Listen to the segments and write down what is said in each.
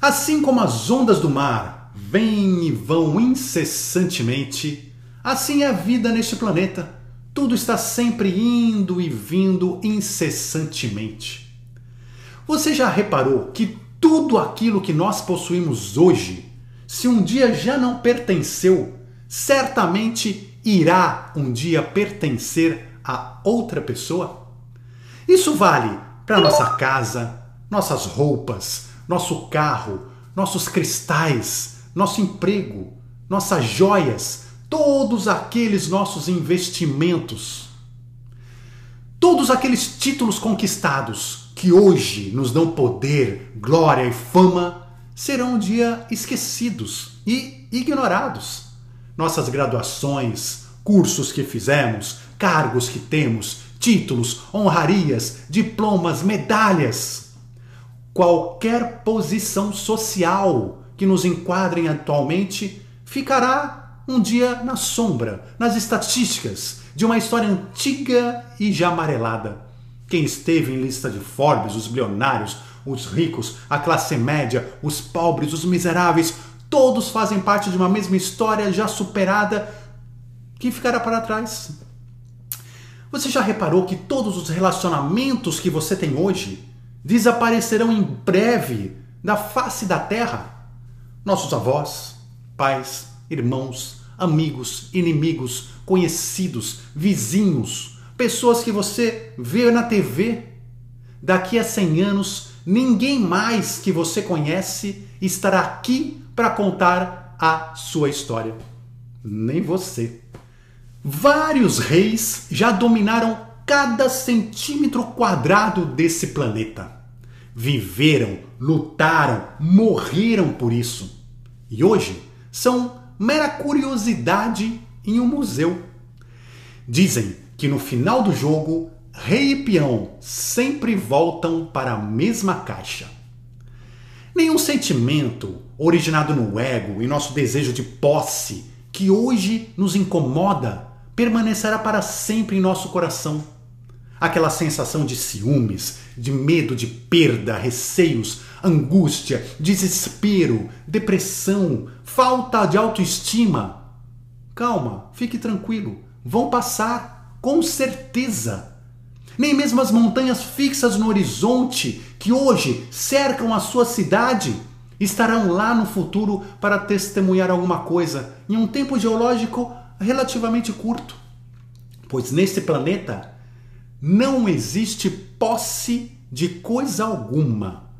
Assim como as ondas do mar vêm e vão incessantemente, assim é a vida neste planeta. Tudo está sempre indo e vindo incessantemente. Você já reparou que tudo aquilo que nós possuímos hoje, se um dia já não pertenceu, certamente irá um dia pertencer a outra pessoa? Isso vale para nossa casa, nossas roupas, nosso carro, nossos cristais, nosso emprego, nossas joias, todos aqueles nossos investimentos. Todos aqueles títulos conquistados que hoje nos dão poder, glória e fama serão um dia esquecidos e ignorados. Nossas graduações, cursos que fizemos, cargos que temos, títulos, honrarias, diplomas, medalhas qualquer posição social que nos enquadrem atualmente ficará um dia na sombra, nas estatísticas de uma história antiga e já amarelada. Quem esteve em lista de Forbes, os bilionários, os ricos, a classe média, os pobres, os miseráveis, todos fazem parte de uma mesma história já superada que ficará para trás. Você já reparou que todos os relacionamentos que você tem hoje desaparecerão em breve da face da terra. Nossos avós, pais, irmãos, amigos, inimigos, conhecidos, vizinhos, pessoas que você vê na TV. Daqui a 100 anos, ninguém mais que você conhece estará aqui para contar a sua história. Nem você. Vários reis já dominaram cada centímetro quadrado desse planeta. Viveram, lutaram, morreram por isso. E hoje são mera curiosidade em um museu. Dizem que no final do jogo, rei e peão sempre voltam para a mesma caixa. Nenhum sentimento originado no ego e nosso desejo de posse que hoje nos incomoda permanecerá para sempre em nosso coração aquela sensação de ciúmes, de medo de perda, receios, angústia, desespero, depressão, falta de autoestima. Calma, fique tranquilo, vão passar, com certeza. Nem mesmo as montanhas fixas no horizonte, que hoje cercam a sua cidade, estarão lá no futuro para testemunhar alguma coisa em um tempo geológico relativamente curto. Pois neste planeta não existe posse de coisa alguma.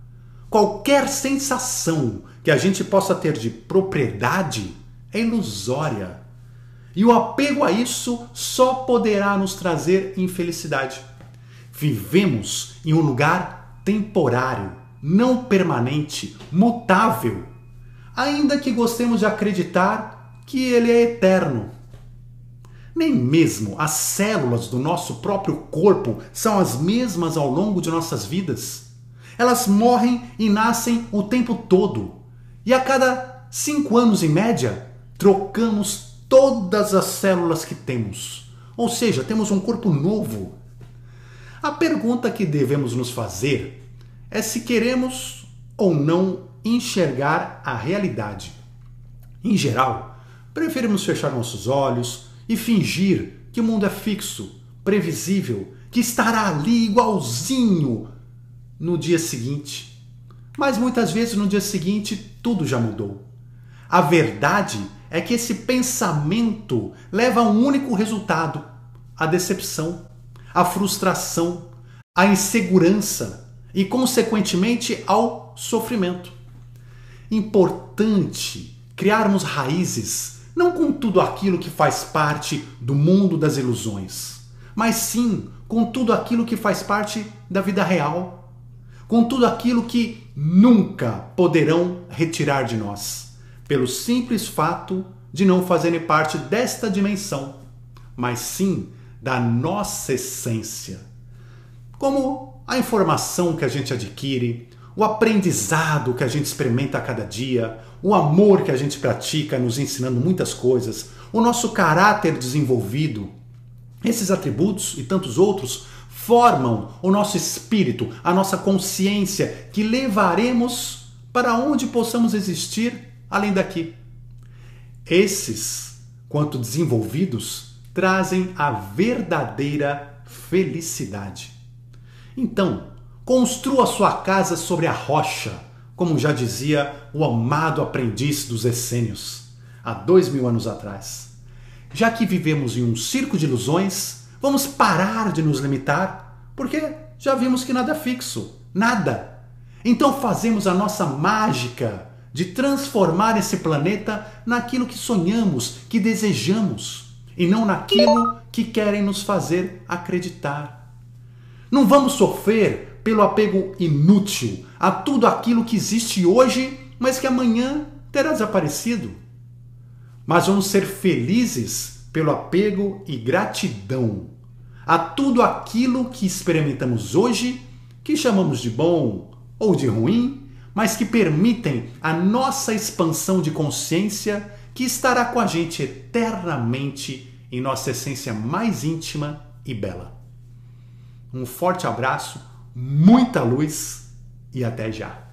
Qualquer sensação que a gente possa ter de propriedade é ilusória. E o apego a isso só poderá nos trazer infelicidade. Vivemos em um lugar temporário, não permanente, mutável, ainda que gostemos de acreditar que ele é eterno. Nem mesmo as células do nosso próprio corpo são as mesmas ao longo de nossas vidas. Elas morrem e nascem o tempo todo. E a cada cinco anos, em média, trocamos todas as células que temos. Ou seja, temos um corpo novo. A pergunta que devemos nos fazer é se queremos ou não enxergar a realidade. Em geral, preferimos fechar nossos olhos, e fingir que o mundo é fixo, previsível, que estará ali igualzinho no dia seguinte. Mas muitas vezes no dia seguinte tudo já mudou. A verdade é que esse pensamento leva a um único resultado: a decepção, a frustração, a insegurança e, consequentemente, ao sofrimento. Importante criarmos raízes não com tudo aquilo que faz parte do mundo das ilusões, mas sim com tudo aquilo que faz parte da vida real, com tudo aquilo que nunca poderão retirar de nós, pelo simples fato de não fazerem parte desta dimensão, mas sim da nossa essência. Como a informação que a gente adquire, o aprendizado que a gente experimenta a cada dia, o amor que a gente pratica nos ensinando muitas coisas, o nosso caráter desenvolvido, esses atributos e tantos outros formam o nosso espírito, a nossa consciência que levaremos para onde possamos existir além daqui. Esses, quanto desenvolvidos, trazem a verdadeira felicidade. Então, construa sua casa sobre a rocha, como já dizia o amado aprendiz dos essênios, há dois mil anos atrás. Já que vivemos em um circo de ilusões, vamos parar de nos limitar, porque já vimos que nada é fixo, nada. Então fazemos a nossa mágica de transformar esse planeta naquilo que sonhamos, que desejamos, e não naquilo que querem nos fazer acreditar. Não vamos sofrer pelo apego inútil a tudo aquilo que existe hoje, mas que amanhã terá desaparecido. Mas vamos ser felizes pelo apego e gratidão a tudo aquilo que experimentamos hoje, que chamamos de bom ou de ruim, mas que permitem a nossa expansão de consciência que estará com a gente eternamente em nossa essência mais íntima e bela. Um forte abraço, muita luz e até já!